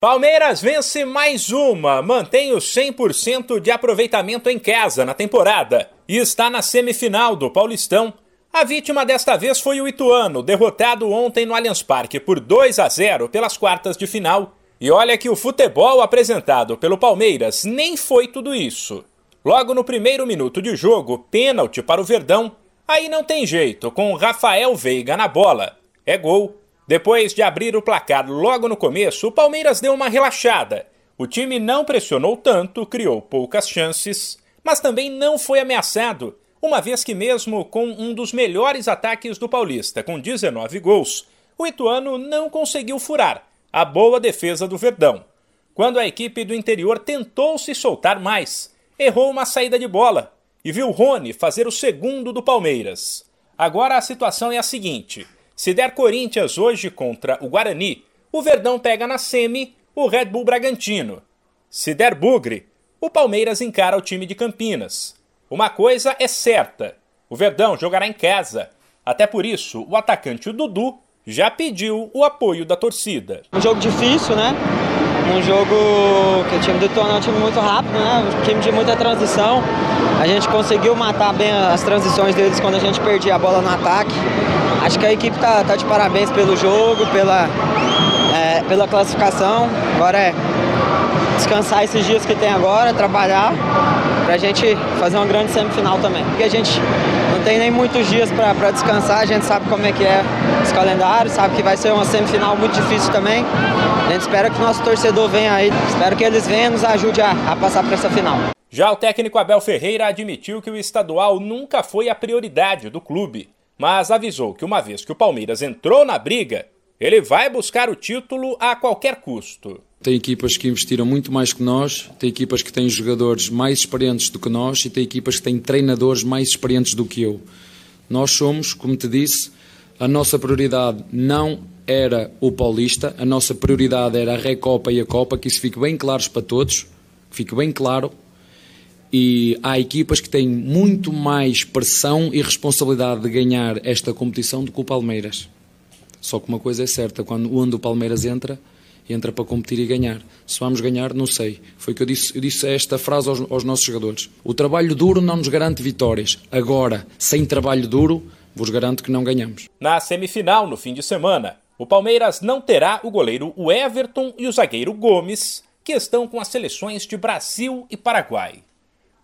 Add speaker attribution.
Speaker 1: Palmeiras vence mais uma, mantém o 100% de aproveitamento em casa na temporada e está na semifinal do Paulistão. A vítima desta vez foi o Ituano, derrotado ontem no Allianz Parque por 2 a 0 pelas quartas de final. E olha que o futebol apresentado pelo Palmeiras nem foi tudo isso. Logo no primeiro minuto de jogo, pênalti para o Verdão. Aí não tem jeito, com Rafael Veiga na bola. É gol. Depois de abrir o placar logo no começo, o Palmeiras deu uma relaxada. O time não pressionou tanto, criou poucas chances, mas também não foi ameaçado, uma vez que, mesmo com um dos melhores ataques do Paulista, com 19 gols, o Ituano não conseguiu furar a boa defesa do Verdão. Quando a equipe do interior tentou se soltar mais, errou uma saída de bola e viu Rony fazer o segundo do Palmeiras. Agora a situação é a seguinte. Se der Corinthians hoje contra o Guarani, o Verdão pega na semi o Red Bull Bragantino. Se der Bugre, o Palmeiras encara o time de Campinas. Uma coisa é certa: o Verdão jogará em casa. Até por isso, o atacante o Dudu já pediu o apoio da torcida.
Speaker 2: Um jogo difícil, né? Um jogo que o time do é um time muito rápido, né? Um time de muita transição. A gente conseguiu matar bem as transições deles quando a gente perdia a bola no ataque. Acho que a equipe tá, tá de parabéns pelo jogo, pela, é, pela classificação. Agora é descansar esses dias que tem agora, trabalhar para a gente fazer uma grande semifinal também. Porque a gente não tem nem muitos dias para descansar, a gente sabe como é que é os calendários, sabe que vai ser uma semifinal muito difícil também. A gente espera que nosso torcedor venha aí, espero que eles venham e nos ajude a, a passar para essa final.
Speaker 1: Já o técnico Abel Ferreira admitiu que o estadual nunca foi a prioridade do clube, mas avisou que uma vez que o Palmeiras entrou na briga, ele vai buscar o título a qualquer custo.
Speaker 3: Tem equipas que investiram muito mais que nós, tem equipas que têm jogadores mais experientes do que nós e tem equipas que têm treinadores mais experientes do que eu. Nós somos, como te disse, a nossa prioridade não era o Paulista, a nossa prioridade era a Recopa e a Copa, que isso fique bem claro para todos, fique bem claro. E há equipas que têm muito mais pressão e responsabilidade de ganhar esta competição do que o Palmeiras. Só que uma coisa é certa, quando onde o Palmeiras entra, entra para competir e ganhar. Se vamos ganhar, não sei. Foi que eu disse, eu disse esta frase aos, aos nossos jogadores. O trabalho duro não nos garante vitórias. Agora, sem trabalho duro, vos garanto que não ganhamos.
Speaker 1: Na semifinal, no fim de semana, o Palmeiras não terá o goleiro Everton e o zagueiro Gomes, que estão com as seleções de Brasil e Paraguai.